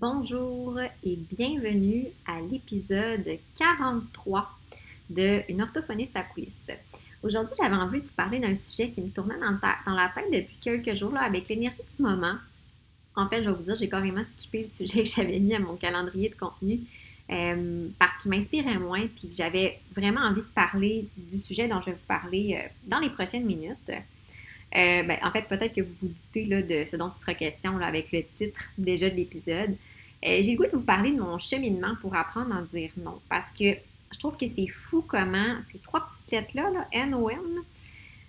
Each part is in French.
Bonjour et bienvenue à l'épisode 43 de Une orthophoniste à. Aujourd'hui, j'avais envie de vous parler d'un sujet qui me tournait dans, la tête depuis quelques jours avec l'énergie du moment. En fait, je vais vous dire, j'ai carrément skippé le sujet que j'avais mis à mon calendrier de contenu euh, parce qu'il m'inspirait moins puis que j'avais vraiment envie de parler du sujet dont je vais vous parler euh, dans les prochaines minutes. Euh, ben, en fait, peut-être que vous vous doutez de ce dont il sera question avec le titre déjà de l'épisode. Euh, j'ai le goût de vous parler de mon cheminement pour apprendre à dire non. Parce que je trouve que c'est fou comment ces trois petites lettres-là, là, N O N,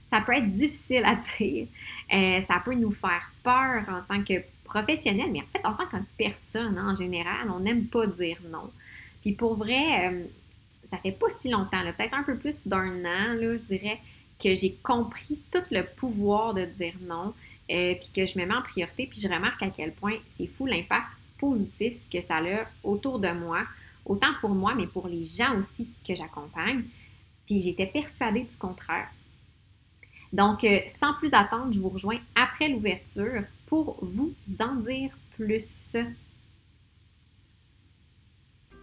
ça peut être difficile à dire. Euh, ça peut nous faire peur en tant que professionnel, mais en fait, en tant que personne en général, on n'aime pas dire non. Puis pour vrai, ça fait pas si longtemps, peut-être un peu plus d'un an, là, je dirais, que j'ai compris tout le pouvoir de dire non, euh, puis que je me mets en priorité, puis je remarque à quel point c'est fou l'impact positif que ça a autour de moi, autant pour moi, mais pour les gens aussi que j'accompagne. Puis j'étais persuadée du contraire. Donc, euh, sans plus attendre, je vous rejoins après l'ouverture pour vous en dire plus.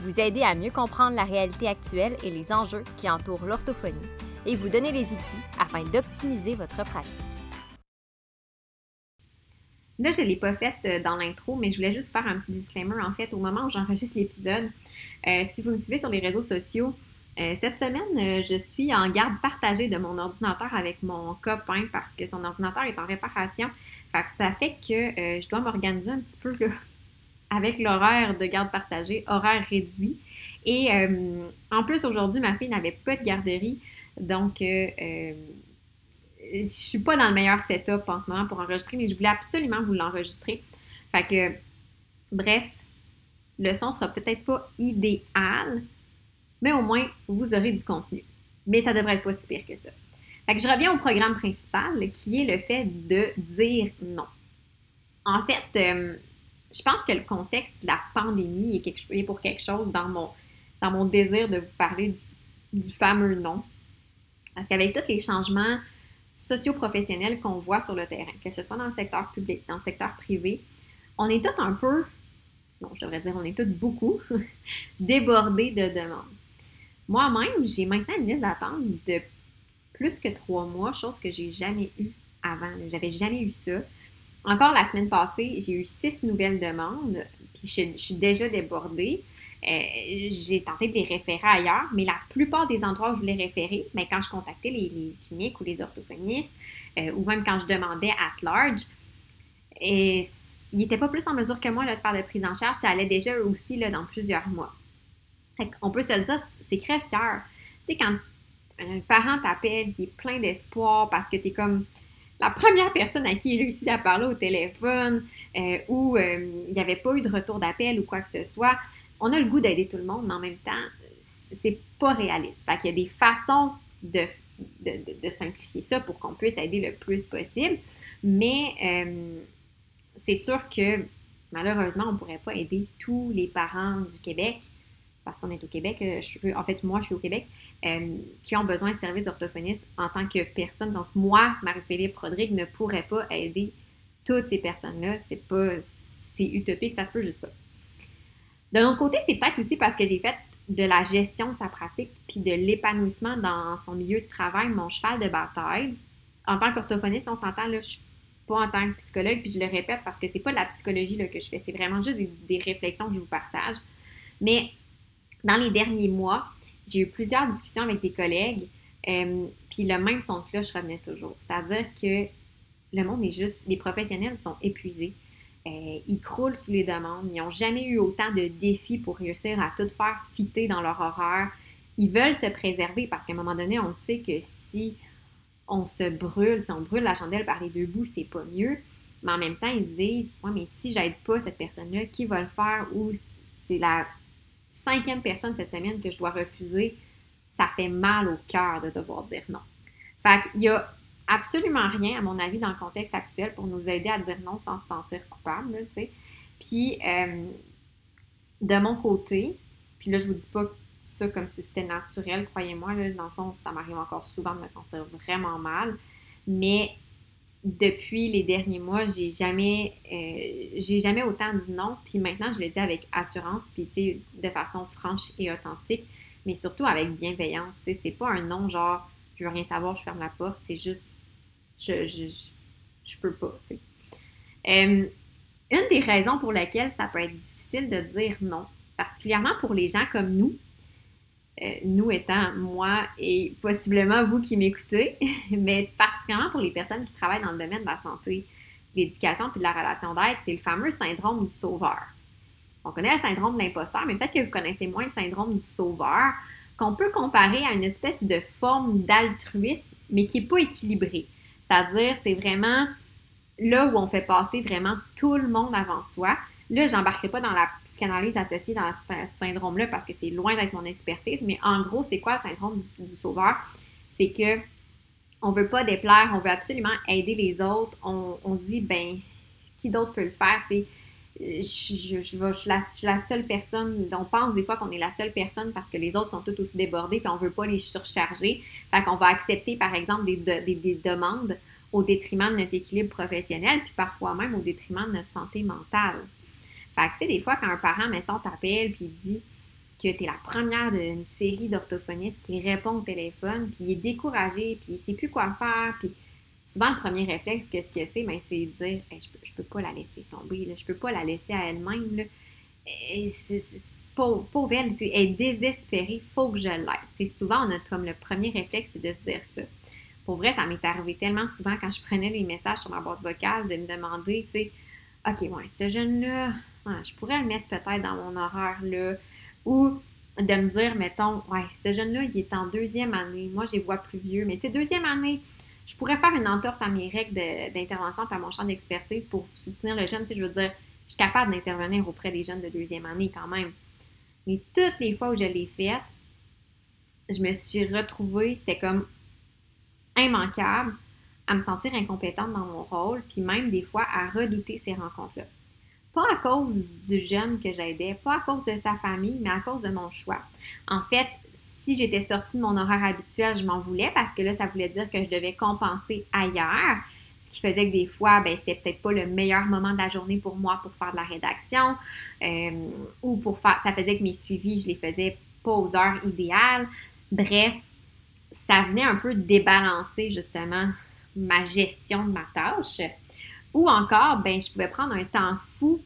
Vous aider à mieux comprendre la réalité actuelle et les enjeux qui entourent l'orthophonie et vous donner les outils afin d'optimiser votre pratique. Là, je ne l'ai pas faite euh, dans l'intro, mais je voulais juste faire un petit disclaimer. En fait, au moment où j'enregistre l'épisode, euh, si vous me suivez sur les réseaux sociaux, euh, cette semaine, je suis en garde partagée de mon ordinateur avec mon copain parce que son ordinateur est en réparation. Fait que ça fait que je dois m'organiser un petit peu là, avec l'horaire de garde partagée, horaire réduit. Et euh, en plus, aujourd'hui, ma fille n'avait pas de garderie. Donc, euh, euh, je suis pas dans le meilleur setup en ce moment pour enregistrer, mais je voulais absolument vous l'enregistrer. Fait que, bref, le son sera peut-être pas idéal, mais au moins, vous aurez du contenu. Mais ça devrait être pas si pire que ça. Fait que je reviens au programme principal qui est le fait de dire non. En fait, je pense que le contexte de la pandémie est, pour quelque chose dans mon, dans mon désir de vous parler du, fameux nom. Parce qu'avec tous les changements socio-professionnels qu'on voit sur le terrain, que ce soit dans le secteur public, dans le secteur privé, on est tous un peu, non, je devrais dire, on est tous beaucoup débordés de demandes. Moi-même, j'ai maintenant une liste d'attente de plus que trois mois, chose que j'ai jamais eue avant. J'avais jamais eu ça. Encore la semaine passée, j'ai eu six nouvelles demandes, puis je, suis déjà débordée. Euh, j'ai tenté de les référer ailleurs, mais la plupart des endroits où je voulais référer, mais quand je contactais les, cliniques ou les orthophonistes, euh, ou même quand je demandais at large, et ils n'étaient pas plus en mesure que moi de faire de prise en charge. Ça allait déjà aussi là, dans plusieurs mois. On peut se le dire, c'est crève-cœur. Tu sais, quand un parent t'appelle, il est plein d'espoir parce que tu es comme la première personne à qui il réussit à parler au téléphone euh, ou euh, il n'y avait pas eu de retour d'appel ou quoi que ce soit, on a le goût d'aider tout le monde, mais en même temps, c'est pas réaliste. Fait qu'il y a des façons de, de, simplifier ça pour qu'on puisse aider le plus possible, mais euh, c'est sûr que malheureusement, on ne pourrait pas aider tous les parents du Québec parce qu'on est au Québec, euh, en fait, moi, je suis au Québec, euh, qui ont besoin de services orthophonistes en tant que personne. Donc, moi, Marie-Philippe Rodrigue, ne pourrais pas aider toutes ces personnes-là. C'est pas, c'est utopique, ça se peut juste pas. De l'autre côté, c'est peut-être aussi parce que j'ai fait de la gestion de sa pratique puis de l'épanouissement dans son milieu de travail, mon cheval de bataille. En tant qu'orthophoniste, on s'entend, là, je suis pas en tant que psychologue, puis je le répète parce que c'est pas de la psychologie là, que je fais, c'est vraiment juste des, des, réflexions que je vous partage. Mais dans les derniers mois, j'ai eu plusieurs discussions avec des collègues, euh, puis le même son de cloche revenait toujours. C'est-à-dire que le monde est juste, les professionnels sont épuisés. Euh, ils croulent sous les demandes. Ils n'ont jamais eu autant de défis pour réussir à tout faire fitter dans leur horaire. Ils veulent se préserver parce qu'à un moment donné, on sait que si on se brûle, si on brûle la chandelle par les deux bouts, c'est pas mieux. Mais en même temps, ils se disent Ouais, mais si j'aide pas cette personne-là, qui va le faire ou c'est la cinquième personne cette semaine que je dois refuser, ça fait mal au cœur de devoir dire non. Fait qu'il y a absolument rien, à mon avis, dans le contexte actuel pour nous aider à dire non sans se sentir coupable, tu sais. Puis, euh, de mon côté, puis là, je vous dis pas ça comme si c'était naturel, croyez-moi, dans le fond, ça m'arrive encore souvent de me sentir vraiment mal, mais depuis les derniers mois, j'ai jamais, euh, j'ai jamais autant dit non. Puis maintenant, je le dis avec assurance, puis tu sais, de façon franche et authentique, mais surtout avec bienveillance. Tu sais, c'est pas un non genre, je veux rien savoir, je ferme la porte. C'est juste, je, je, je, peux pas. Tu sais. Euh, une des raisons pour lesquelles ça peut être difficile de dire non, particulièrement pour les gens comme nous, euh, nous étant moi et possiblement vous qui m'écoutez, mais particulièrement pour les personnes qui travaillent dans le domaine de la santé, de l'éducation puis de la relation d'aide, c'est le fameux syndrome du sauveur. On connaît le syndrome de l'imposteur, mais peut-être que vous connaissez moins le syndrome du sauveur, qu'on peut comparer à une espèce de forme d'altruisme, mais qui n'est pas équilibrée. C'est-à-dire, c'est vraiment là où on fait passer vraiment tout le monde avant soi. Là, j'embarquerai pas dans la psychanalyse associée dans ce syndrome-là parce que c'est loin d'être mon expertise, mais en gros, c'est quoi le syndrome du, sauveur? C'est que on veut pas déplaire, on veut absolument aider les autres. On, se dit, ben, qui d'autre peut le faire? Je, suis la, seule personne, on pense des fois qu'on est la seule personne parce que les autres sont toutes aussi débordés puis on veut pas les surcharger. Fait qu'on va accepter, par exemple, des demandes au détriment de notre équilibre professionnel, puis parfois même au détriment de notre santé mentale. Fait que, tu sais, des fois, quand un parent, mettons, t'appelle, puis dit que tu es la première d'une série d'orthophonistes qui répond au téléphone, puis il est découragé, puis il sait plus quoi faire, puis souvent, le premier réflexe, qu'est-ce que c'est? Ben, c'est de dire je, peux, peux pas la laisser tomber, là. je peux pas la laisser à elle-même. Là. c'est, pauvre, elle, elle est désespérée, faut que je l'aide. souvent, on a comme le premier réflexe, c'est de se dire ça. Pour vrai, ça m'est arrivé tellement souvent quand je prenais les messages sur ma boîte vocale de me demander, tu sais, OK, ouais, ce jeune-là, je pourrais le mettre peut-être dans mon horaire là. Ou de me dire, mettons, ouais, ce jeune-là, il est en deuxième année. Moi, je vois plus vieux. Mais tu sais, deuxième année, je pourrais faire une entorse à mes règles d'intervention par mon champ d'expertise pour soutenir le jeune. Tu sais, je veux dire, je suis capable d'intervenir auprès des jeunes de deuxième année quand même. Mais toutes les fois où je l'ai faite, je me suis retrouvée, c'était comme immanquable à me sentir incompétente dans mon rôle, puis même des fois à redouter ces rencontres-là. Pas à cause du jeune que j'aidais, pas à cause de sa famille, mais à cause de mon choix. En fait, si j'étais sortie de mon horaire habituel, je m'en voulais parce que là, ça voulait dire que je devais compenser ailleurs. Ce qui faisait que des fois, ben, c'était peut-être pas le meilleur moment de la journée pour moi pour faire de la rédaction euh, ou pour faire. Ça faisait que mes suivis, je les faisais pas aux heures idéales. Bref, ça venait un peu débalancer justement ma gestion de ma tâche. Ou encore, ben, je pouvais prendre un temps fou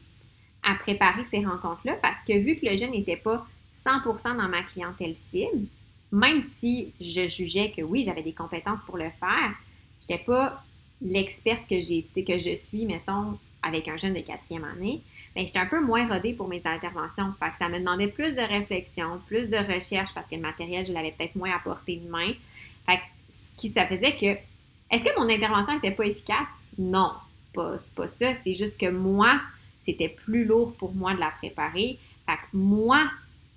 à préparer ces rencontres-là parce que vu que le jeune n'était pas 100% dans ma clientèle cible, même si je jugeais que oui, j'avais des compétences pour le faire, je n'étais pas l'experte que j'ai que je suis, mettons, avec un jeune de quatrième année, ben, j'étais un peu moins rodée pour mes interventions. Fait que ça me demandait plus de réflexion, plus de recherche parce que le matériel, je l'avais peut-être moins apporté de main. Fait que, ce qui ça faisait que est-ce que mon intervention n'était pas efficace? Non, pas, c'est pas ça. C'est juste que moi, c'était plus lourd pour moi de la préparer. Fait que moi,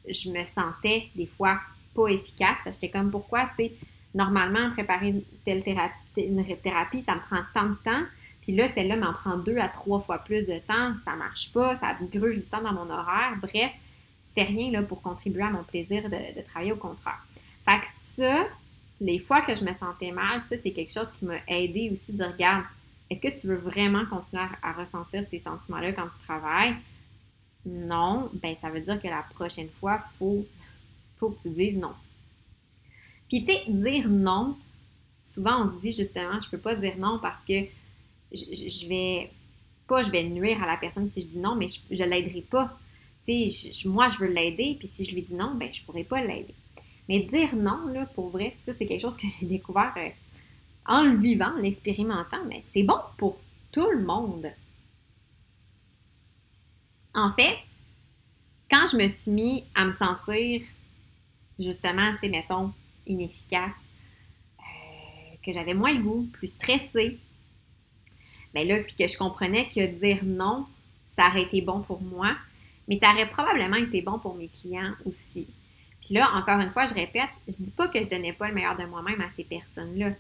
je me sentais des fois pas efficace j'étais comme pourquoi, tu sais, normalement, préparer une telle thérapie, ça me prend tant de temps. Puis là, celle-là m'en prend deux à trois fois plus de temps, ça marche pas, ça gruge du temps dans mon horaire. Bref, c'était rien là, pour contribuer à mon plaisir de, travailler au contraire. Fait que ça, les fois que je me sentais mal, ça, c'est quelque chose qui m'a aidé aussi de dire, est-ce que tu veux vraiment continuer à, ressentir ces sentiments-là quand tu travailles? Non, ben ça veut dire que la prochaine fois, il faut, faut que tu dises non. Puis tu sais, dire non, souvent on se dit justement, je peux pas dire non parce que je, vais pas, je vais nuire à la personne si je dis non, mais je, ne l'aiderai pas. Tu sais, moi je veux l'aider, puis si je lui dis non, ben je pourrais pas l'aider. Mais dire non, là, pour vrai, ça, c'est quelque chose que j'ai découvert euh, en le vivant, en l'expérimentant, mais c'est bon pour tout le monde. En fait, quand je me suis mis à me sentir, justement, tu sais, mettons, inefficace, euh, que j'avais moins le goût, plus stressée, bien là, puis que je comprenais que dire non, ça aurait été bon pour moi, Mais ça aurait probablement été bon pour mes clients aussi. Puis là, encore une fois, je répète, je dis pas que je donnais pas le meilleur de moi-même à ces personnes-là,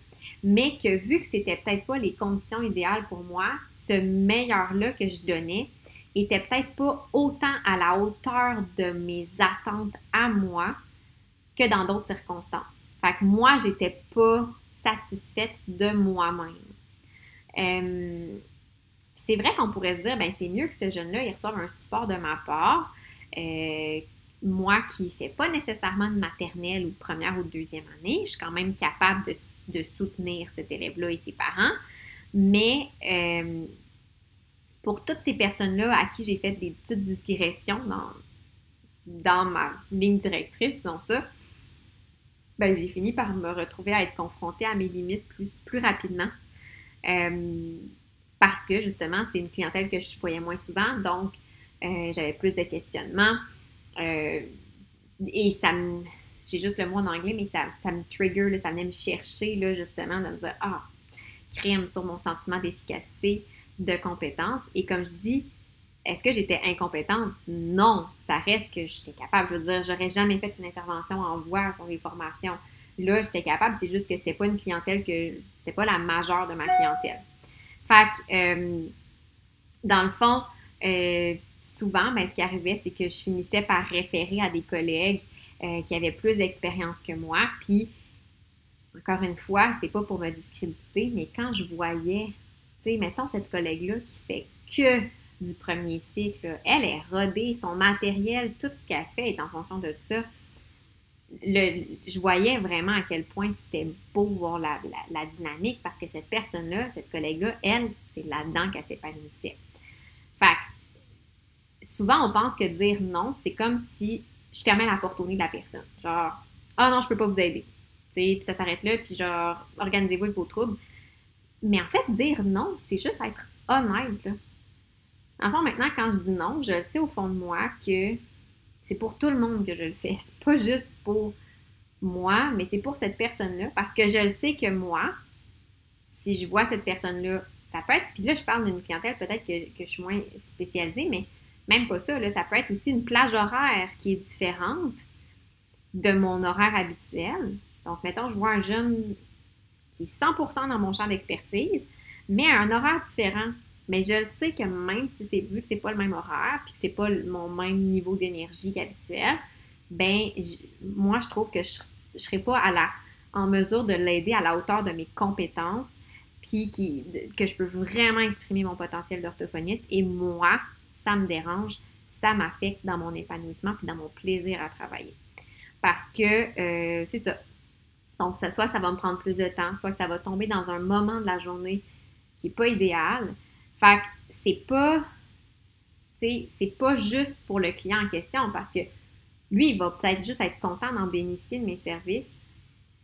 mais que vu que c'était peut-être pas les conditions idéales pour moi, ce meilleur-là que je donnais était peut-être pas autant à la hauteur de mes attentes à moi que dans d'autres circonstances. Fait que moi, j'étais pas satisfaite de moi-même. Euh, c'est vrai qu'on pourrait se dire, ben c'est mieux que ce jeune-là, il reçoive un support de ma part. Euh, moi qui ne fais pas nécessairement de maternelle ou de première ou de deuxième année, je suis quand même capable de, soutenir cet élève-là et ses parents. Mais euh, pour toutes ces personnes-là à qui j'ai fait des petites digressions dans, dans ma ligne directrice, disons ça, ben, j'ai fini par me retrouver à être confrontée à mes limites plus, plus rapidement. Euh, parce que justement, c'est une clientèle que je voyais moins souvent, donc euh, j'avais plus de questionnements. Euh, et ça me. J'ai juste le mot en anglais, mais ça, ça me trigger, ça venait me chercher, là, justement, de me dire Ah, crème sur mon sentiment d'efficacité, de compétence. Et comme je dis, est-ce que j'étais incompétente? Non, ça reste que j'étais capable. Je veux dire, j'aurais jamais fait une intervention en voix sur les formations. Là, j'étais capable, c'est juste que c'était pas une clientèle que. C'est pas la majeure de ma clientèle. Fait que, euh, dans le fond, euh, souvent, ben, ce qui arrivait, c'est que je finissais par référer à des collègues euh, qui avaient plus d'expérience que moi. Puis, encore une fois, c'est pas pour me discréditer, mais quand je voyais, tu sais, mettons cette collègue-là qui fait que du premier cycle, elle est rodée, son matériel, tout ce qu'elle fait est en fonction de ça. Le, je voyais vraiment à quel point c'était beau voir la, la, dynamique parce que cette personne-là, cette collègue-là, elle, c'est là-dedans qu'elle s'épanouissait. Souvent, on pense que dire non, c'est comme si je fermais la porte au nez de la personne. Genre, ah non, je peux pas vous aider. Puis ça s'arrête là, puis genre, organisez-vous avec vos troubles. Mais en fait, dire non, c'est juste être honnête. Là. Enfin, maintenant, quand je dis non, je sais au fond de moi que c'est pour tout le monde que je le fais. C'est pas juste pour moi, mais c'est pour cette personne-là. Parce que je le sais que moi, si je vois cette personne-là, ça peut être, puis là, je parle d'une clientèle peut-être que, que, je suis moins spécialisée, mais même pas ça, là, ça peut être aussi une plage horaire qui est différente de mon horaire habituel. Donc, mettons, je vois un jeune qui est 100% dans mon champ d'expertise, mais à un horaire différent. Mais je sais que même si c'est vu que c'est pas le même horaire, puis que c'est pas mon même niveau d'énergie qu'habituel, ben moi je trouve que je, ne serais pas à la, en mesure de l'aider à la hauteur de mes compétences, puis qui, que je peux vraiment exprimer mon potentiel d'orthophoniste. Et moi, ça me dérange, ça m'affecte dans mon épanouissement puis dans mon plaisir à travailler. Parce que euh, c'est ça. Donc, ça, soit ça va me prendre plus de temps, soit ça va tomber dans un moment de la journée qui n'est pas idéal. Fait que c'est pas, c'est pas juste pour le client en question parce que lui, il va peut-être juste être content d'en bénéficier de mes services,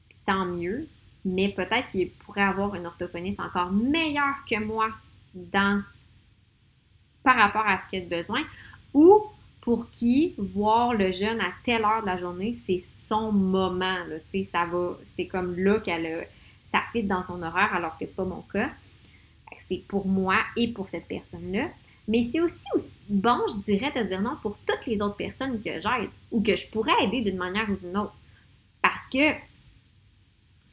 puis tant mieux, mais peut-être qu'il pourrait avoir une orthophoniste encore meilleure que moi dans par rapport à ce qu'il a besoin, ou pour qui voir le jeune à telle heure de la journée, c'est son moment. Là, ça va, c'est comme là qu'elle ça dans son horaire alors que c'est pas mon cas. C'est pour moi et pour cette personne-là. Mais c'est aussi, aussi, bon, je dirais, de dire non pour toutes les autres personnes que j'aide ou que je pourrais aider d'une manière ou d'une autre. Parce que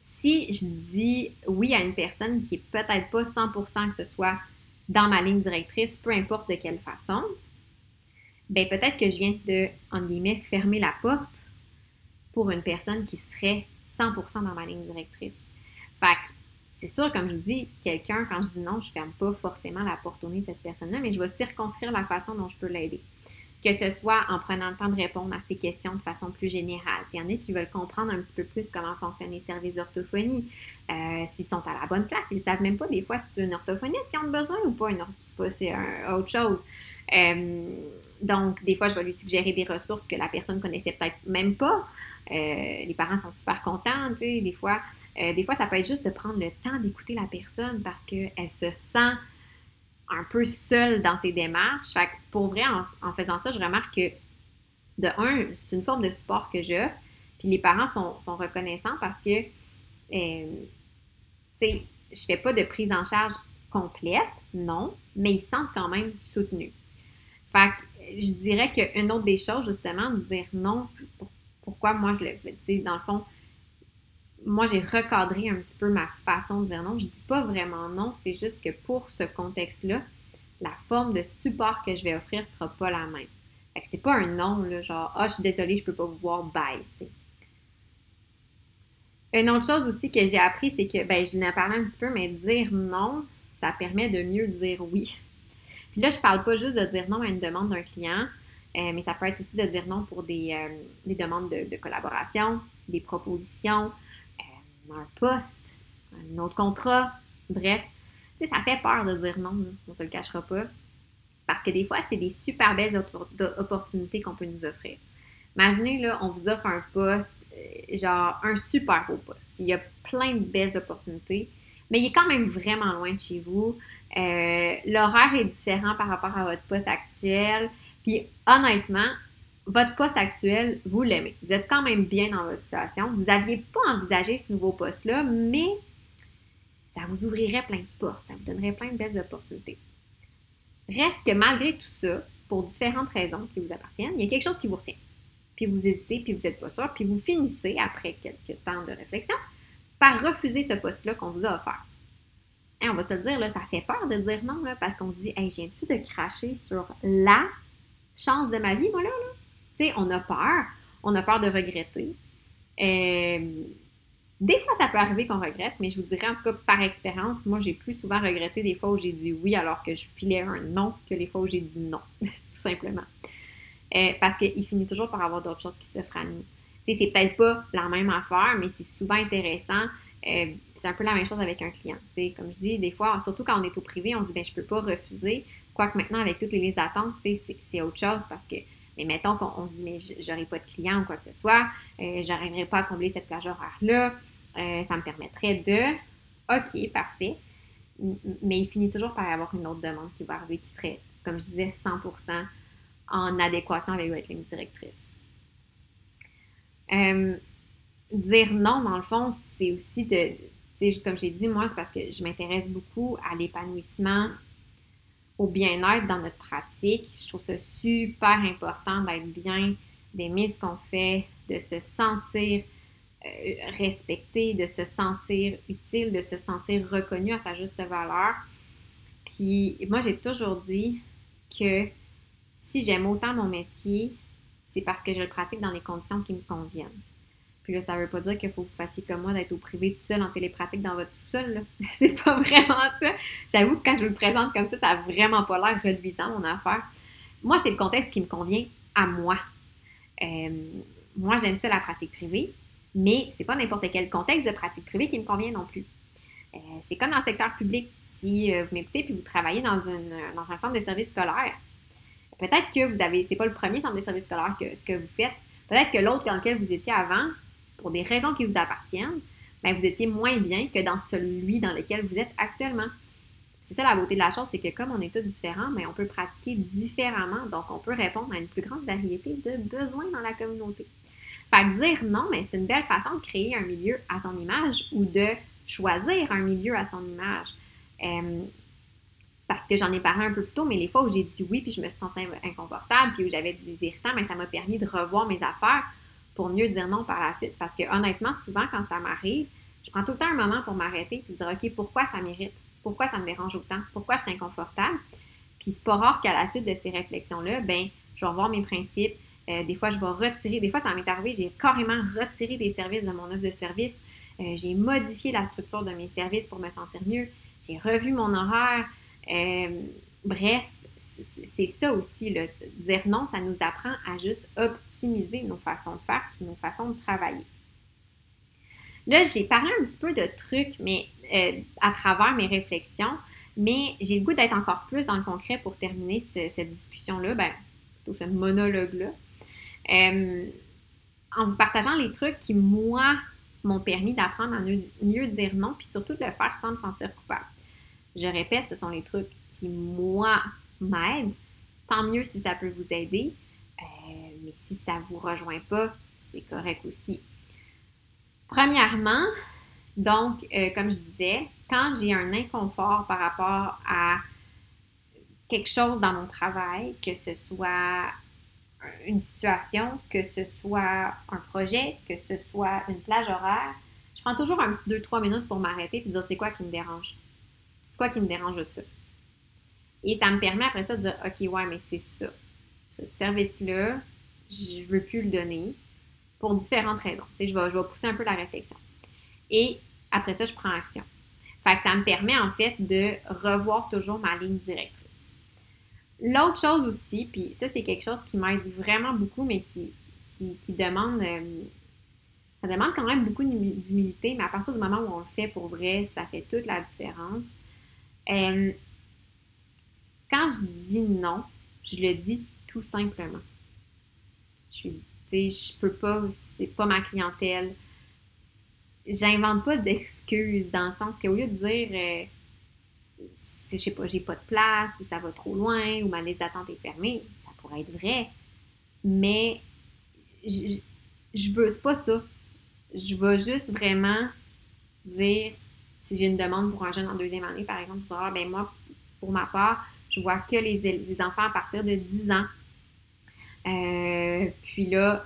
si je dis oui à une personne qui est peut-être pas 100% que ce soit dans ma ligne directrice, peu importe de quelle façon, ben peut-être que je viens de, en guillemets, fermer la porte pour une personne qui serait 100% dans ma ligne directrice. Fait que c'est sûr, comme je dis, quelqu'un, quand je dis non, je ferme pas forcément la porte au nez de cette personne-là, mais je vais circonscrire la façon dont je peux l'aider que ce soit en prenant le temps de répondre à ces questions de façon plus générale. Il y en a qui veulent comprendre un petit peu plus comment fonctionnent les services d'orthophonie, euh, s'ils sont à la bonne place, ils ne savent même pas des fois si c'est une orthophoniste qui ont besoin ou pas, une c'est autre chose. Euh, donc, des fois, je vais lui suggérer des ressources que la personne connaissait peut-être même pas. Euh, les parents sont super contents, tu sais, des fois. des fois, ça peut être juste de prendre le temps d'écouter la personne parce qu'elle se sent un peu seule dans ses démarches. Fait que pour vrai, en, faisant ça, je remarque que, de un, c'est une forme de support que j'offre. Puis les parents sont, reconnaissants parce que, euh, tu sais, je fais pas de prise en charge complète, non, mais ils se sentent quand même soutenus. Fait je dirais qu'une autre des choses, justement, de dire non, pourquoi moi je le tu sais, dans le fond, moi j'ai recadré un petit peu ma façon de dire non. Je dis pas vraiment non, c'est juste que pour ce contexte-là, la forme de support que je vais offrir sera pas la même. Fait que c'est pas un non, là, genre, ah, je suis désolée, je peux pas vous voir, bye. Une autre chose aussi que j'ai appris, c'est que, ben, je l'ai parlé un petit peu, mais dire non, ça permet de mieux dire oui. Puis là, je parle pas juste de dire non à une demande d'un client, euh, mais ça peut être aussi de dire non pour des, euh, demandes de, collaboration, des propositions, euh, un poste, un autre contrat, bref. Tu sais, ça fait peur de dire non, on se le cachera pas. Parce que des fois, c'est des super belles opportunités qu'on peut nous offrir. Imaginez, là, on vous offre un poste, genre un super beau poste. Il y a plein de belles opportunités, mais il est quand même vraiment loin de chez vous. Euh, l'horaire est différent par rapport à votre poste actuel. Puis honnêtement, votre poste actuel, vous l'aimez. Vous êtes quand même bien dans votre situation. Vous n'aviez pas envisagé ce nouveau poste-là, mais ça vous ouvrirait plein de portes, ça vous donnerait plein de belles opportunités. Reste que malgré tout ça, pour différentes raisons qui vous appartiennent, il y a quelque chose qui vous retient. Puis vous hésitez, puis vous n'êtes pas sûr, puis vous finissez, après quelques temps de réflexion, par refuser ce poste-là qu'on vous a offert on va se le dire, là, ça fait peur de dire non, là, parce qu'on se dit, hey, viens-tu de cracher sur la chance de ma vie, moi, là? Tu on a peur. On a peur de regretter. Euh, des fois, ça peut arriver qu'on regrette, mais je vous dirais, en tout cas, par expérience, moi, j'ai plus souvent regretté des fois où j'ai dit oui alors que je filais un non que les fois où j'ai dit non, tout simplement. Euh, parce qu'il finit toujours par avoir d'autres choses qui se à nous. C'est peut-être pas la même affaire, mais c'est souvent intéressant euh, c'est un peu la même chose avec un client. comme je dis, des fois, surtout quand on est au privé, on se dit ben, je peux pas refuser. Quoique maintenant, avec toutes les attentes, c'est autre chose parce que, mais mettons qu'on se dit mais j'aurai pas de client ou quoi que ce soit, euh, j'arriverai pas à combler cette plage horaire-là, euh, ça me permettrait de. OK, parfait. Mais il finit toujours par y avoir une autre demande qui va arriver qui serait, comme je disais, 100% en adéquation avec votre ligne directrice. Euh, dire non, dans le fond, c'est aussi de, comme j'ai dit, moi, c'est parce que je m'intéresse beaucoup à l'épanouissement, au bien-être dans notre pratique. Je trouve ça super important d'être bien, d'aimer ce qu'on fait, de se sentir euh, respecté, de se sentir utile, de se sentir reconnu à sa juste valeur. Puis moi, j'ai toujours dit que si j'aime autant mon métier, c'est parce que je le pratique dans les conditions qui me conviennent. Puis là, ça veut pas dire qu'il faut que vous fassiez comme moi d'être au privé tout seul en télépratique dans votre sous-sol. C'est pas vraiment ça. J'avoue que quand je vous le présente comme ça, ça n'a vraiment pas l'air reluisant, mon affaire. Moi, c'est le contexte qui me convient à moi. Euh, moi, j'aime ça la pratique privée, mais c'est pas n'importe quel contexte de pratique privée qui me convient non plus. Euh, c'est comme dans le secteur public. Si euh, vous m'écoutez puis vous travaillez dans, une, dans un centre de services scolaires, peut-être que vous avez, c'est pas le premier centre de services scolaires que, ce que vous faites. Peut-être que l'autre dans lequel vous étiez avant, pour des raisons qui vous appartiennent, ben, vous étiez moins bien que dans celui dans lequel vous êtes actuellement. C'est ça la beauté de la chose, c'est que comme on est tous différents, ben, on peut pratiquer différemment, donc on peut répondre à une plus grande variété de besoins dans la communauté. Fait que dire non, mais c'est une belle façon de créer un milieu à son image ou de choisir un milieu à son image. Parce que j'en ai parlé un peu plus tôt, mais les fois où j'ai dit oui, puis je me suis sentie inconfortable, puis où j'avais des irritants, mais ben, ça m'a permis de revoir mes affaires, pour mieux dire non par la suite. Parce que honnêtement, souvent, quand ça m'arrive, je prends tout le temps un moment pour m'arrêter et dire OK, pourquoi ça m'irrite? Pourquoi ça me dérange autant? Pourquoi je suis inconfortable? Puis c'est pas rare qu'à la suite de ces réflexions-là, ben, je vais revoir mes principes. Euh, des fois, je vais retirer. Des fois, ça m'est arrivé, j'ai carrément retiré des services de mon offre de service. Euh, j'ai modifié la structure de mes services pour me sentir mieux. J'ai revu mon horaire. Euh, bref, c'est ça aussi, là. dire non, ça nous apprend à juste optimiser nos façons de faire puis nos façons de travailler. Là, j'ai parlé un petit peu de trucs, mais euh, à travers mes réflexions, mais j'ai le goût d'être encore plus dans le concret pour terminer cette discussion-là, ben, plutôt ce monologue-là, euh, en vous partageant les trucs qui, moi, m'ont permis d'apprendre à mieux dire non, puis surtout de le faire sans me sentir coupable. Je répète, ce sont les trucs qui, moi, m'aide, tant mieux si ça peut vous aider. Euh, mais si ça ne vous rejoint pas, c'est correct aussi. Premièrement, donc, euh, comme je disais, quand j'ai un inconfort par rapport à quelque chose dans mon travail, que ce soit une situation, que ce soit un projet, que ce soit une plage horaire, je prends toujours un petit 2-3 minutes pour m'arrêter et dire c'est quoi qui me dérange? C'est quoi qui me dérange de ça? Et ça me permet après ça de dire OK, ouais, mais c'est ça. Ce service-là, je ne veux plus le donner pour différentes raisons. Tu sais, je vais, je vais pousser un peu la réflexion. Et après ça, je prends action. Fait que ça me permet en fait de revoir toujours ma ligne directrice. L'autre chose aussi, puis ça c'est quelque chose qui m'aide vraiment beaucoup, mais qui, qui, demande, euh, ça demande quand même beaucoup d'humilité, mais à partir du moment où on le fait pour vrai, ça fait toute la différence. Euh, quand je dis non, je le dis tout simplement. Je suis, je peux pas, c'est pas ma clientèle. J'invente pas d'excuses dans le sens qu'au lieu de dire, euh, je sais pas, j'ai pas de place ou ça va trop loin ou ma liste d'attente est fermée, ça pourrait être vrai. Mais je, veux, c'est pas ça. Je vais juste vraiment dire, si j'ai une demande pour un jeune en deuxième année, par exemple, je vais dire, ah, ben moi, pour ma part, je vois que les, enfants à partir de 10 ans. Euh, puis là,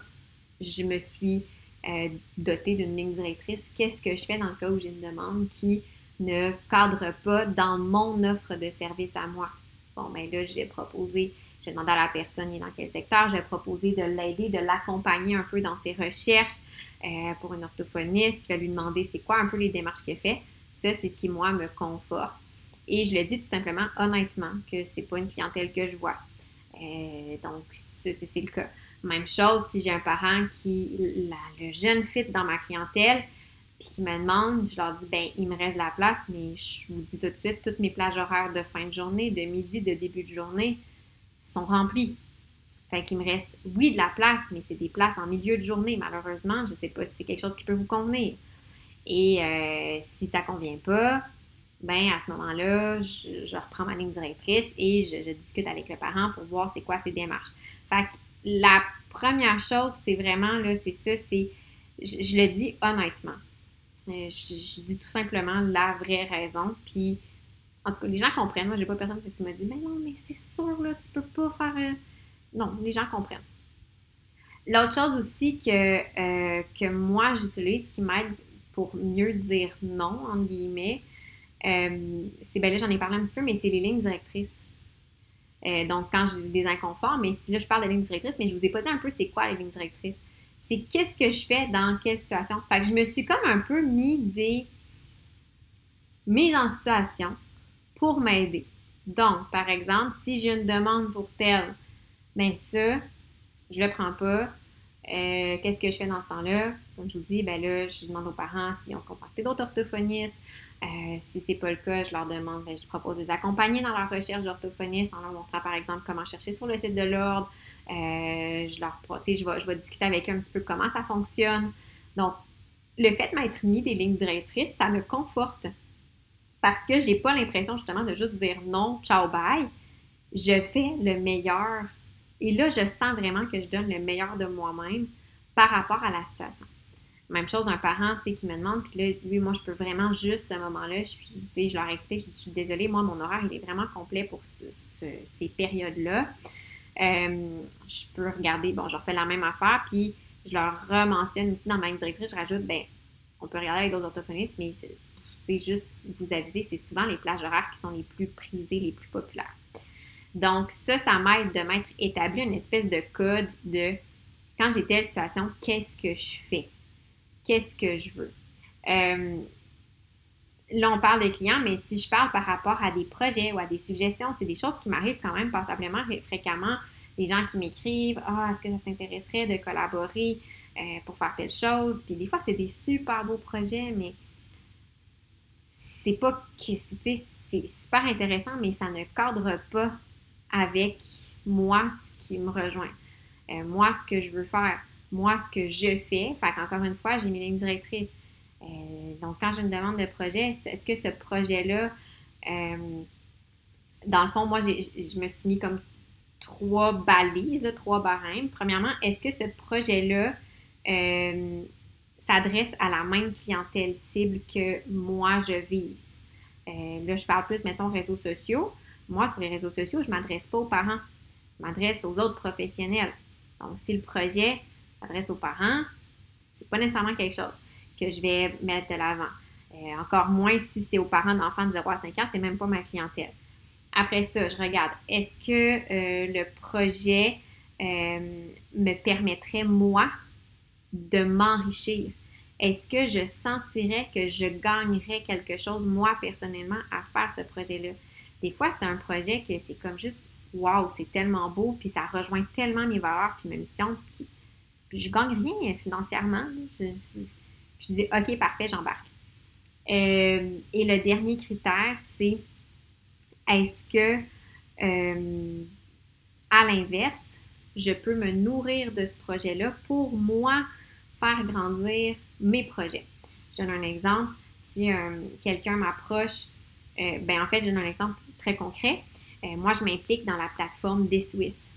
je me suis euh, dotée d'une ligne directrice. Qu'est-ce que je fais dans le cas où j'ai une demande qui ne cadre pas dans mon offre de service à moi? Bon, ben là, je vais proposer, je vais demander à la personne, il est dans quel secteur, je vais proposer de l'aider, de l'accompagner un peu dans ses recherches euh, pour une orthophoniste. Je vais lui demander c'est quoi un peu les démarches qu'il fait. Ça, c'est ce qui, moi, me conforte. Et je le dis tout simplement honnêtement que c'est pas une clientèle que je vois. Euh, donc, c'est le cas. Même chose si j'ai un parent qui, le jeune fit dans ma clientèle, puis qui me demande, je leur dis, ben, il me reste la place, mais je vous dis tout de suite, toutes mes plages horaires de fin de journée, de midi, de début de journée sont remplies. Fait qu'il me reste, oui, de la place, mais c'est des places en milieu de journée, malheureusement. Je sais pas si c'est quelque chose qui peut vous convenir. Et euh, si ça convient pas, ben à ce moment-là, je, reprends ma ligne directrice et je, discute avec le parent pour voir c'est quoi ses démarches. Fait que la première chose, c'est vraiment, là, c'est ça, c'est, je, le dis honnêtement. Euh, je, dis tout simplement la vraie raison. Puis, en tout cas, les gens comprennent. Moi, j'ai pas personne qui me dit, mais non, mais c'est sûr, là, tu peux pas faire. Euh, non, les gens comprennent. L'autre chose aussi que, euh, que moi, j'utilise qui m'aide pour mieux dire non, entre guillemets, euh, c'est ben là, j'en ai parlé un petit peu, mais c'est les lignes directrices. Euh, donc, quand j'ai des inconforts, mais là, je parle de lignes directrices, mais je vous ai pas dit un peu c'est quoi les lignes directrices. C'est qu'est-ce que je fais dans quelle situation? Fait que je me suis comme un peu mis des mises en situation pour m'aider. Donc, par exemple, si j'ai une demande pour tel, ben ça, je le prends pas. Euh, qu'est-ce que je fais dans ce temps-là? Comme je vous dis, ben là, je demande aux parents s'ils ont contacté d'autres orthophonistes. Euh, si c'est pas le cas, je leur demande, ben, je propose de les accompagner dans leur recherche d'orthophoniste en leur montrant par exemple comment chercher sur le site de l'ordre. Euh, je leur, je vais, je vais discuter avec eux un petit peu comment ça fonctionne. Donc, le fait de m'être mis des lignes directrices, ça me conforte parce que j'ai pas l'impression justement de juste dire non, ciao, bye. Je fais le meilleur. Et là, je sens vraiment que je donne le meilleur de moi-même par rapport à la situation. Même chose, un parent qui me demande, puis là, il dit Oui, moi, je peux vraiment juste ce moment-là. Je, je leur explique, je, suis désolée, moi, mon horaire, il est vraiment complet pour ces périodes-là. Euh, je peux regarder, bon, je refais la même affaire, puis je leur rementionne aussi dans ma ligne directrice, je rajoute, ben, on peut regarder avec d'autres orthophonistes, mais c'est juste vous aviser, c'est souvent les plages horaires qui sont les plus prisées, les plus populaires. Donc, ça, ça m'aide de mettre établi une espèce de code de quand j'ai telle situation, qu'est-ce que je fais? Qu'est-ce que je veux. Euh, là, on parle des clients, mais si je parle par rapport à des projets ou à des suggestions, c'est des choses qui m'arrivent quand même passablement fréquemment. Des gens qui m'écrivent Ah, est-ce que ça t'intéresserait de collaborer euh, pour faire telle chose? Puis des fois, c'est des super beaux projets, mais c'est pas que c'est super intéressant, mais ça ne cadre pas avec moi ce qui me rejoint. Euh, moi, ce que je veux faire moi, ce que je fais. Fait qu'encore une fois, j'ai mes lignes directrices. Euh, donc, quand j'ai une demande de projet, est-ce que ce projet-là, euh, dans le fond, moi, je me suis mis comme trois balises, trois barèmes. Premièrement, est-ce que ce projet-là euh, s'adresse à la même clientèle cible que moi, je vise? là, je parle plus, mettons, réseaux sociaux. moi, sur les réseaux sociaux, je ne m'adresse pas aux parents. Je m'adresse aux autres professionnels. Donc, si le projet s'adresse aux parents, c'est pas nécessairement quelque chose que je vais mettre de l'avant. Euh, encore moins si c'est aux parents d'enfants de 0 à 5 ans, c'est même pas ma clientèle. Après ça, je regarde, est-ce que euh, le projet euh, me permettrait, moi, de m'enrichir? Est-ce que je sentirais que je gagnerais quelque chose, moi, personnellement, à faire ce projet-là? Des fois, c'est un projet que c'est comme juste, waouh, c'est tellement beau, puis ça rejoint tellement mes valeurs, puis mes missions, puis, puis je gagne rien financièrement. Je, dis, OK, parfait, j'embarque. Euh, et le dernier critère, c'est est-ce que, euh, à l'inverse, je peux me nourrir de ce projet-là pour moi faire grandir mes projets? Je donne un exemple. Si euh, quelqu'un m'approche, ben en fait, je donne un exemple très concret. moi, je m'implique dans la plateforme des Suisses,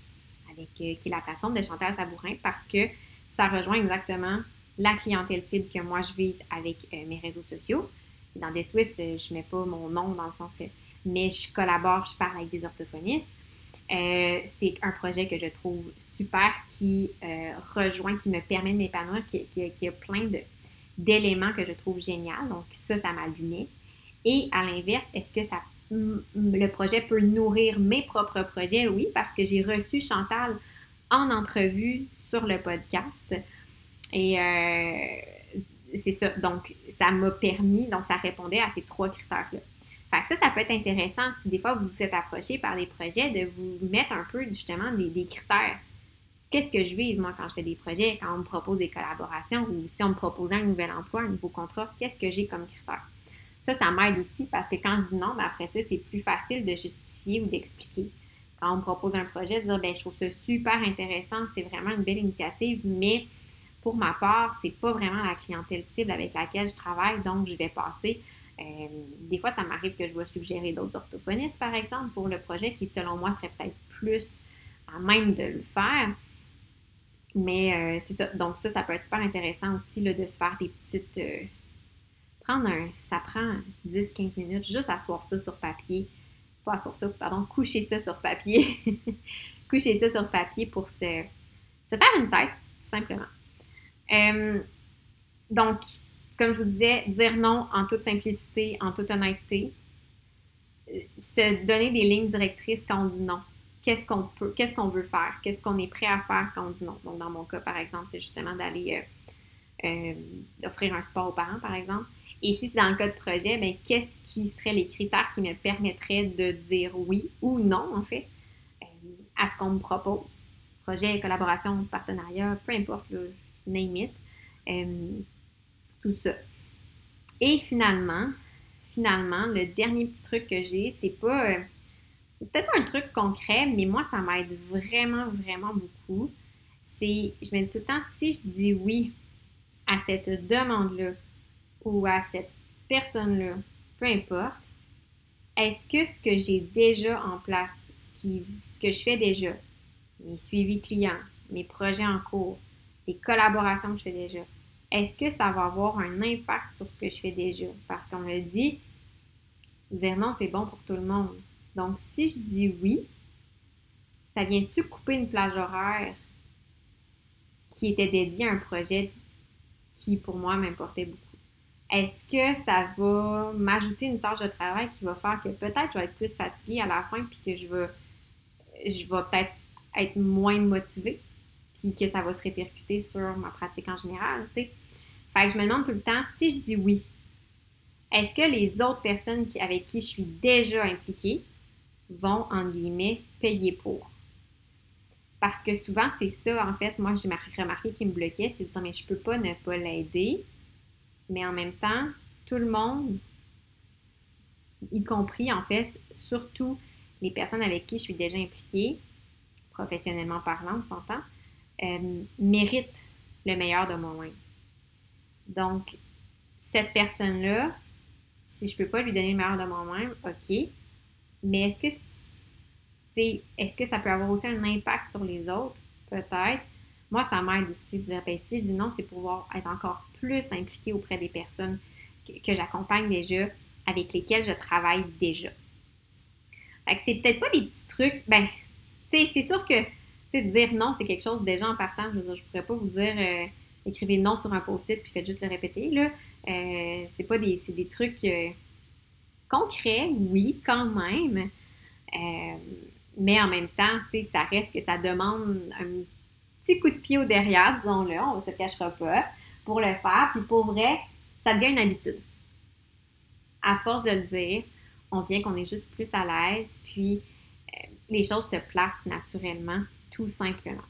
avec, qui est la plateforme de Chantal Sabourin, parce que ça rejoint exactement la clientèle cible que moi je vise avec mes réseaux sociaux. Dans des Suisses, je ne mets pas mon nom dans le sens, mais je collabore, je parle avec des orthophonistes. Euh, c'est un projet que je trouve super qui euh, rejoint, qui me permet de m'épanouir, qui, qui, a plein d'éléments que je trouve génial. Donc, ça, ça m'allumait. Et à l'inverse, est-ce que ça, le projet peut nourrir mes propres projets? Oui, parce que j'ai reçu Chantal en entrevue sur le podcast. Et euh, c'est ça. Donc, ça m'a permis, donc ça répondait à ces trois critères-là. Fait que ça, ça peut être intéressant si des fois vous vous êtes approché par des projets, de vous mettre un peu justement des, critères. Qu'est-ce que je vise, moi, quand je fais des projets, quand on me propose des collaborations ou si on me propose un nouvel emploi, un nouveau contrat, qu'est-ce que j'ai comme critères? Ça, ça m'aide aussi parce que quand je dis non, ben après ça, c'est plus facile de justifier ou d'expliquer. Quand on me propose un projet, dire, ben je trouve ça super intéressant, c'est vraiment une belle initiative, mais pour ma part, c'est pas vraiment la clientèle cible avec laquelle je travaille, donc je vais passer. Euh, des fois, ça m'arrive que je vais suggérer d'autres orthophonistes, par exemple, pour le projet qui, selon moi, serait peut-être plus à même de le faire. Mais euh, c'est ça. Donc, ça, ça peut être super intéressant aussi là, de se faire des petites. Euh, prendre un. Ça prend 10-15 minutes, juste asseoir ça sur papier. Asseoir ça, pardon, coucher ça sur papier. coucher ça sur papier pour se, se faire une tête, tout simplement. Euh, donc, comme je vous disais, dire non en toute simplicité, en toute honnêteté, euh, se donner des lignes directrices quand on dit non. Qu'est-ce qu'on peut, qu'est-ce qu'on veut faire, qu'est-ce qu'on est prêt à faire quand on dit non? Donc, dans mon cas, par exemple, c'est justement d'aller euh, offrir un support aux parents, par exemple. Et si c'est dans le cas de projet, bien, qu'est-ce qui seraient les critères qui me permettraient de dire oui ou non, en fait, à ce qu'on me propose? Projet, collaboration, partenariat, peu importe name it, euh, tout ça. Et finalement, finalement, le dernier petit truc que j'ai, c'est pas, euh, peut-être pas un truc concret, mais moi, ça m'aide vraiment, vraiment beaucoup. C'est, je me dis tout le temps, si je dis oui à cette demande-là ou à cette personne-là, peu importe, est-ce que ce que j'ai déjà en place, ce, qui, ce que je fais déjà, mes suivis clients, mes projets en cours, les collaborations que je fais déjà, est-ce que ça va avoir un impact sur ce que je fais déjà? Parce qu'on me dit, dire non, c'est bon pour tout le monde. Donc, si je dis oui, ça vient-tu couper une plage horaire qui était dédiée à un projet qui, pour moi, m'importait beaucoup? Est-ce que ça va m'ajouter une tâche de travail qui va faire que peut-être je vais être plus fatiguée à la fin puis que je vais, je vais peut-être être moins motivée? puis que ça va se répercuter sur ma pratique en général, tu sais? Fait que je me demande tout le temps, si je dis oui, est-ce que les autres personnes avec qui je suis déjà impliquée vont, en guillemets, payer pour? Parce que souvent, c'est ça, en fait, moi, j'ai remarqué qui me bloquait, c'est de dire, mais je peux pas ne pas l'aider, mais en même temps, tout le monde, y compris, en fait, surtout les personnes avec qui je suis déjà impliquée, professionnellement parlant, on s'entend, euh, mérite le meilleur de moi-même. Donc, cette personne-là, si je ne peux pas lui donner le meilleur de moi-même, OK. Mais est-ce que est-ce que ça peut avoir aussi un impact sur les autres? Peut-être. Moi, ça m'aide aussi de dire, ben, si je dis non, c'est pouvoir être encore plus impliqué auprès des personnes que, j'accompagne déjà, avec lesquelles je travaille déjà. Fait que c'est peut-être pas des petits trucs. Ben, tu sais, c'est sûr que dire non, c'est quelque chose déjà en partant. Je veux dire, je pourrais pas vous dire euh, écrivez non sur un post-it puis faites juste le répéter. Là. Euh, c'est pas des, c'est des trucs euh, concrets, oui, quand même. mais en même temps, tu sais, ça reste que ça demande un petit coup de pied au derrière, disons-le, on ne se cachera pas, pour le faire. Puis pour vrai, ça devient une habitude. À force de le dire, on vient qu'on est juste plus à l'aise, puis les choses se placent naturellement tout simplement.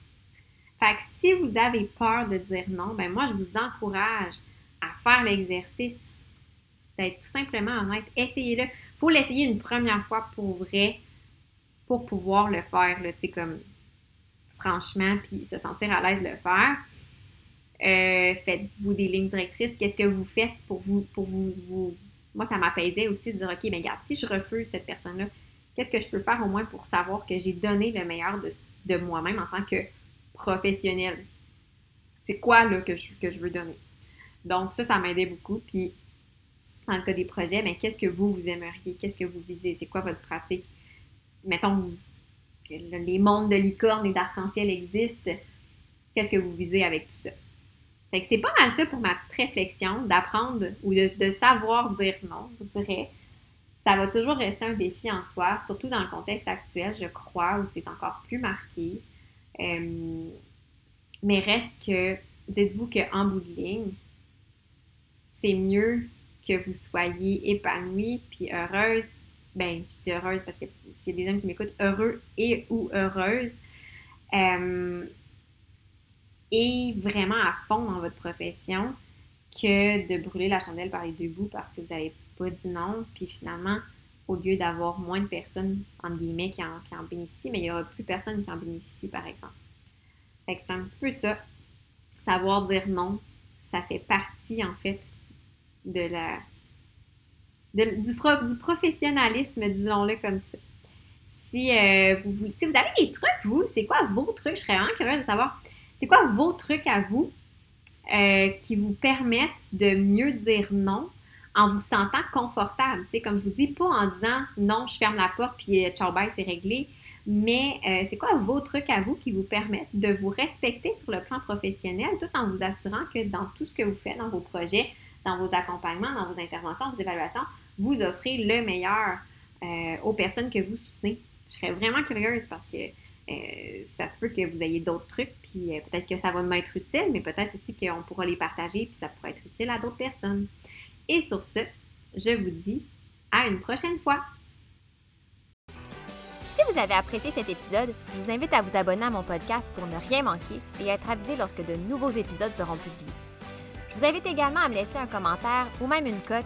Fait que si vous avez peur de dire non, ben moi, je vous encourage à faire l'exercice d'être tout simplement honnête. Essayez-le. Il faut l'essayer une première fois pour vrai pour pouvoir le faire, sais, comme franchement, puis se sentir à l'aise de le faire. Euh, faites-vous des lignes directrices. Qu'est-ce que vous faites pour vous, pour vous, Moi, ça m'apaisait aussi de dire, OK, mais regarde, si je refuse cette personne-là, qu'est-ce que je peux faire au moins pour savoir que j'ai donné le meilleur de, de moi-même en tant que professionnel? C'est quoi là que je, que je veux donner? Donc ça, ça m'aidait beaucoup. Puis dans le cas des projets, ben, qu'est-ce que vous, vous aimeriez? Qu'est-ce que vous visez? C'est quoi votre pratique? Mettons les mondes de licorne et d'arc-en-ciel existent. Qu'est-ce que vous visez avec tout ça? C'est pas mal ça pour ma petite réflexion, d'apprendre ou de, savoir dire non, je dirais ça va toujours rester un défi en soi, surtout dans le contexte actuel, je crois, où c'est encore plus marqué. Euh, mais reste que, dites-vous qu'en bout de ligne, c'est mieux que vous soyez épanouie puis heureuse. Ben, je dis heureuse parce que s'il y a des hommes qui m'écoutent, heureux et ou heureuse. Euh, et vraiment à fond dans votre profession que de brûler la chandelle par les deux bouts parce que vous n'avez pas dit non, puis finalement, au lieu d'avoir moins de personnes, entre guillemets, qui en, qui en bénéficient, mais il n'y aura plus personne qui en bénéficie, par exemple. Fait c'est un petit peu ça. Savoir dire non, ça fait partie, en fait, de la... du, du, professionnalisme, disons-le comme ça. Si, euh, vous, si vous avez des trucs, vous, c'est quoi vos trucs? Je serais vraiment curieuse de savoir, c'est quoi vos trucs à vous euh, qui vous permettent de mieux dire non en vous sentant confortable? Tu sais, comme je vous dis, pas en disant non, je ferme la porte puis euh, ciao bye, c'est réglé. Mais euh, c'est quoi vos trucs à vous qui vous permettent de vous respecter sur le plan professionnel tout en vous assurant que dans tout ce que vous faites, dans vos projets, dans vos accompagnements, dans vos interventions, vos évaluations, vous offrez le meilleur euh, aux personnes que vous soutenez. Je serais vraiment curieuse parce que ça se peut que vous ayez d'autres trucs, puis peut-être que ça va m'être utile, mais peut-être aussi qu'on pourra les partager, puis ça pourrait être utile à d'autres personnes. Et sur ce, je vous dis à une prochaine fois. Si vous avez apprécié cet épisode, je vous invite à vous abonner à mon podcast pour ne rien manquer et être avisé lorsque de nouveaux épisodes seront publiés. Je vous invite également à me laisser un commentaire ou même une cote